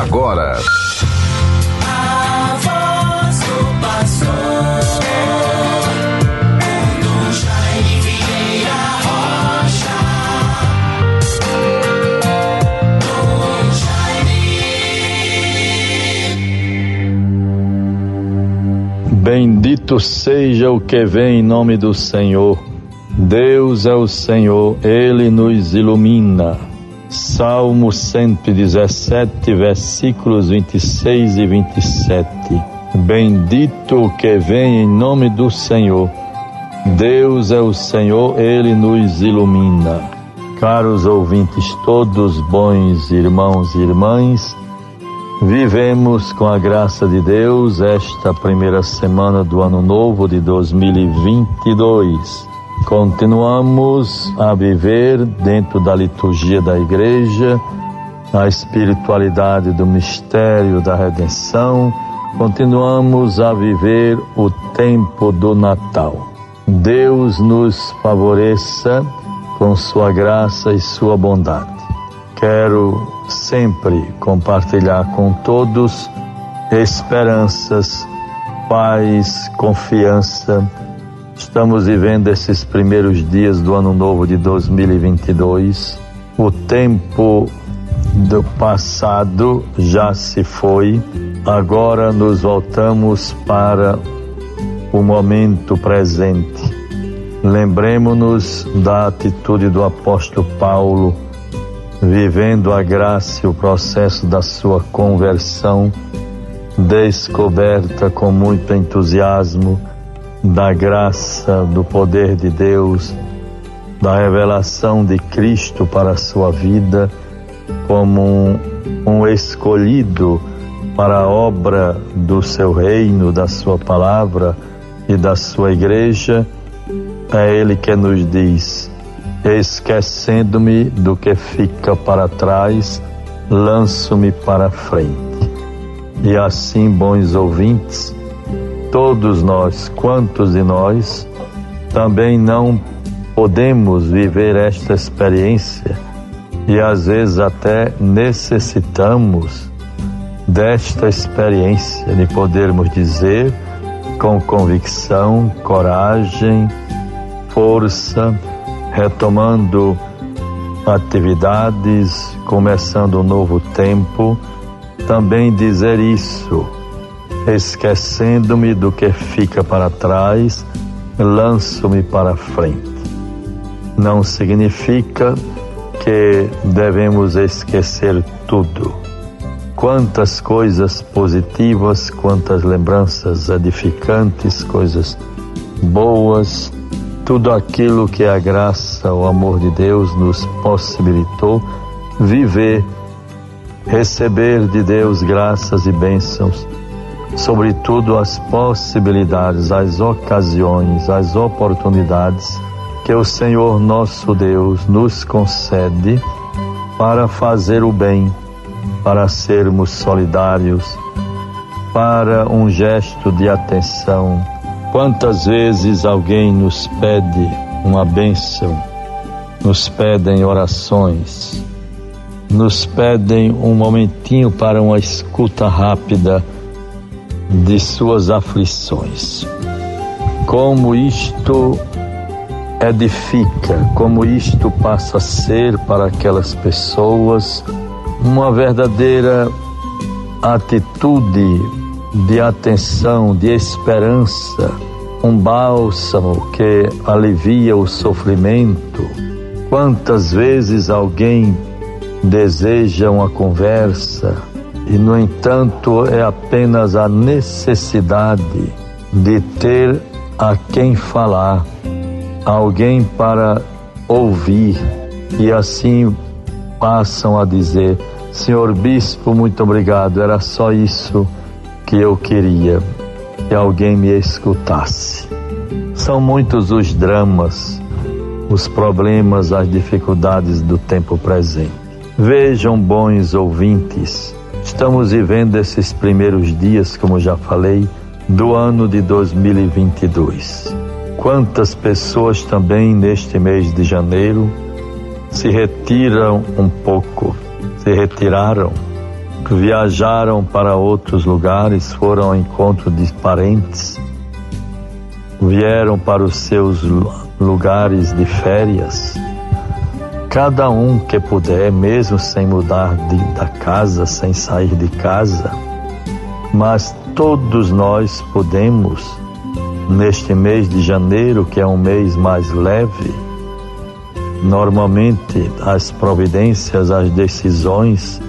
agora. A voz do pastor. Bendito seja o que vem em nome do Senhor. Deus é o Senhor, Ele nos ilumina. Salmo 117, versículos 26 e 27. Bendito o que vem em nome do Senhor. Deus é o Senhor, Ele nos ilumina. Caros ouvintes, todos bons irmãos e irmãs, vivemos com a graça de Deus esta primeira semana do ano novo de 2022 Continuamos a viver dentro da liturgia da igreja, a espiritualidade do mistério da redenção, continuamos a viver o tempo do Natal. Deus nos favoreça com sua graça e sua bondade. Quero sempre compartilhar com todos esperanças, paz, confiança Estamos vivendo esses primeiros dias do ano novo de 2022. O tempo do passado já se foi, agora nos voltamos para o momento presente. Lembremos-nos da atitude do apóstolo Paulo, vivendo a graça e o processo da sua conversão, descoberta com muito entusiasmo da graça, do poder de Deus, da revelação de Cristo para a sua vida como um, um escolhido para a obra do seu reino, da sua palavra e da sua igreja, é Ele que nos diz: esquecendo-me do que fica para trás, lanço-me para frente. E assim, bons ouvintes, todos nós, quantos de nós, também não podemos viver esta experiência. E às vezes até necessitamos desta experiência de podermos dizer com convicção, coragem, força, retomando atividades, começando um novo tempo, também dizer isso esquecendo-me do que fica para trás, lanço-me para frente. Não significa que devemos esquecer tudo. Quantas coisas positivas, quantas lembranças edificantes, coisas boas, tudo aquilo que a graça, o amor de Deus nos possibilitou viver, receber de Deus graças e bênçãos sobretudo as possibilidades, as ocasiões, as oportunidades que o Senhor nosso Deus nos concede para fazer o bem, para sermos solidários, para um gesto de atenção. Quantas vezes alguém nos pede uma bênção, nos pedem orações, nos pedem um momentinho para uma escuta rápida de suas aflições. Como isto edifica, como isto passa a ser para aquelas pessoas uma verdadeira atitude de atenção, de esperança, um bálsamo que alivia o sofrimento. Quantas vezes alguém deseja uma conversa, e, no entanto, é apenas a necessidade de ter a quem falar, alguém para ouvir, e assim passam a dizer: Senhor Bispo, muito obrigado, era só isso que eu queria, que alguém me escutasse. São muitos os dramas, os problemas, as dificuldades do tempo presente. Vejam, bons ouvintes, Estamos vivendo esses primeiros dias, como já falei, do ano de 2022. Quantas pessoas também neste mês de janeiro se retiram um pouco, se retiraram viajaram para outros lugares, foram ao encontro de parentes, vieram para os seus lugares de férias. Cada um que puder, mesmo sem mudar de, da casa, sem sair de casa, mas todos nós podemos, neste mês de janeiro, que é um mês mais leve, normalmente as providências, as decisões,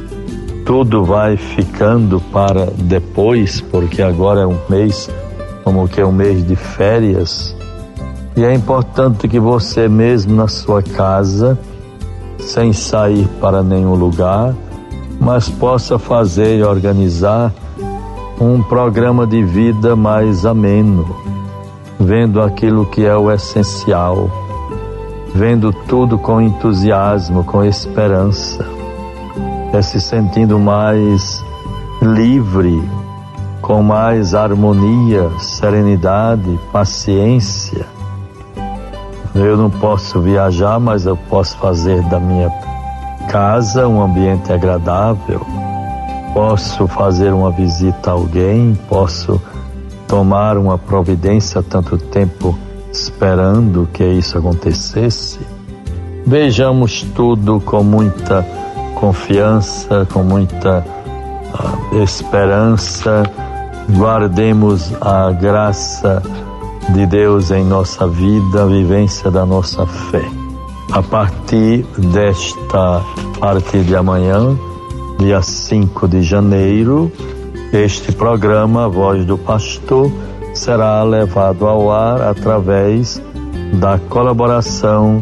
tudo vai ficando para depois, porque agora é um mês como que é um mês de férias. E é importante que você mesmo na sua casa, sem sair para nenhum lugar, mas possa fazer e organizar um programa de vida mais ameno, vendo aquilo que é o essencial, vendo tudo com entusiasmo, com esperança, é se sentindo mais livre, com mais harmonia, serenidade, paciência. Eu não posso viajar, mas eu posso fazer da minha casa um ambiente agradável. Posso fazer uma visita a alguém, posso tomar uma providência tanto tempo esperando que isso acontecesse. Vejamos tudo com muita confiança, com muita uh, esperança guardemos a graça de Deus em nossa vida, a vivência da nossa fé. A partir desta, a partir de amanhã, dia 5 de janeiro, este programa, Voz do Pastor, será levado ao ar através da colaboração,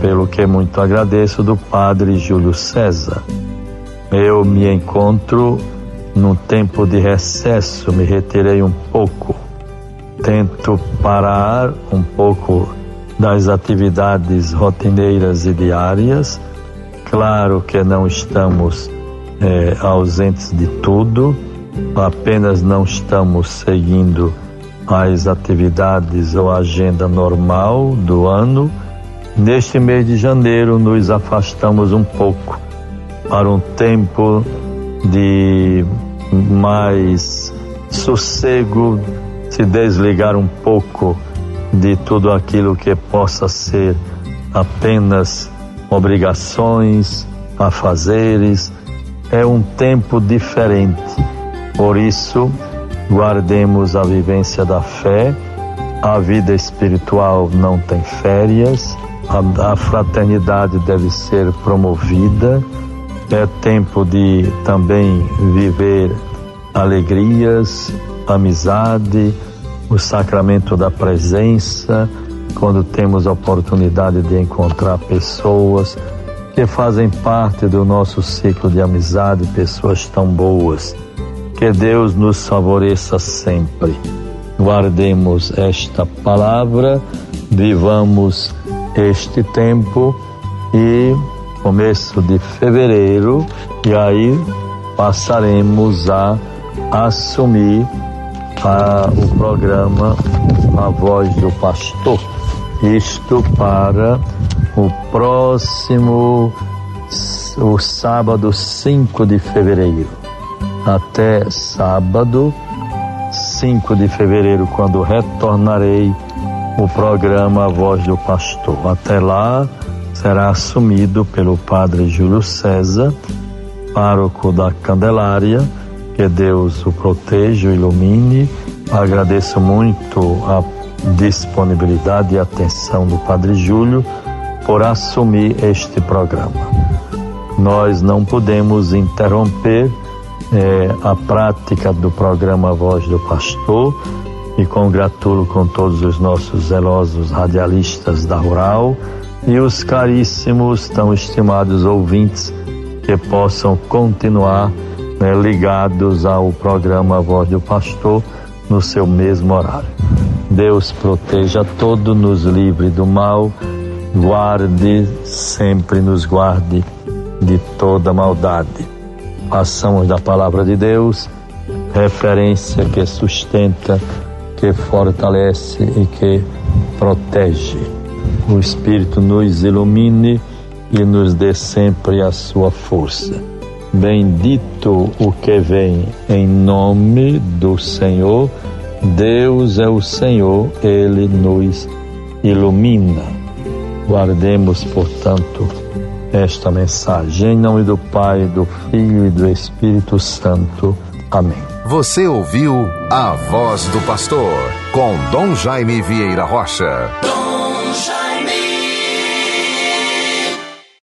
pelo que muito agradeço, do Padre Júlio César. Eu me encontro no tempo de recesso, me retirei um pouco. Tento parar um pouco das atividades rotineiras e diárias. Claro que não estamos é, ausentes de tudo, apenas não estamos seguindo as atividades ou agenda normal do ano. Neste mês de janeiro, nos afastamos um pouco para um tempo de mais sossego, se desligar um pouco de tudo aquilo que possa ser apenas obrigações, afazeres. É um tempo diferente. Por isso, guardemos a vivência da fé. A vida espiritual não tem férias. A, a fraternidade deve ser promovida é tempo de também viver alegrias, amizade, o sacramento da presença, quando temos a oportunidade de encontrar pessoas que fazem parte do nosso ciclo de amizade, pessoas tão boas. Que Deus nos favoreça sempre. Guardemos esta palavra, vivamos este tempo e começo de fevereiro, e aí passaremos a assumir a, o programa A Voz do Pastor. Isto para o próximo, o sábado 5 de fevereiro. Até sábado 5 de fevereiro, quando retornarei o programa A Voz do Pastor. Até lá, será assumido pelo padre Júlio César, pároco da Candelária. Que Deus o proteja, o ilumine. Agradeço muito a disponibilidade e atenção do Padre Júlio por assumir este programa. Nós não podemos interromper eh, a prática do programa Voz do Pastor e congratulo com todos os nossos zelosos radialistas da Rural e os caríssimos, tão estimados ouvintes que possam continuar né, ligados ao programa Voz do Pastor no seu mesmo horário. Deus proteja todo, nos livre do mal, guarde, sempre nos guarde de toda maldade. Passamos da palavra de Deus, referência que sustenta, que fortalece e que protege o Espírito nos ilumine e nos dê sempre a sua força. Bendito o que vem em nome do Senhor. Deus é o Senhor, ele nos ilumina. Guardemos, portanto, esta mensagem. Em nome do Pai, do Filho e do Espírito Santo. Amém. Você ouviu a voz do pastor com Dom Jaime Vieira Rocha.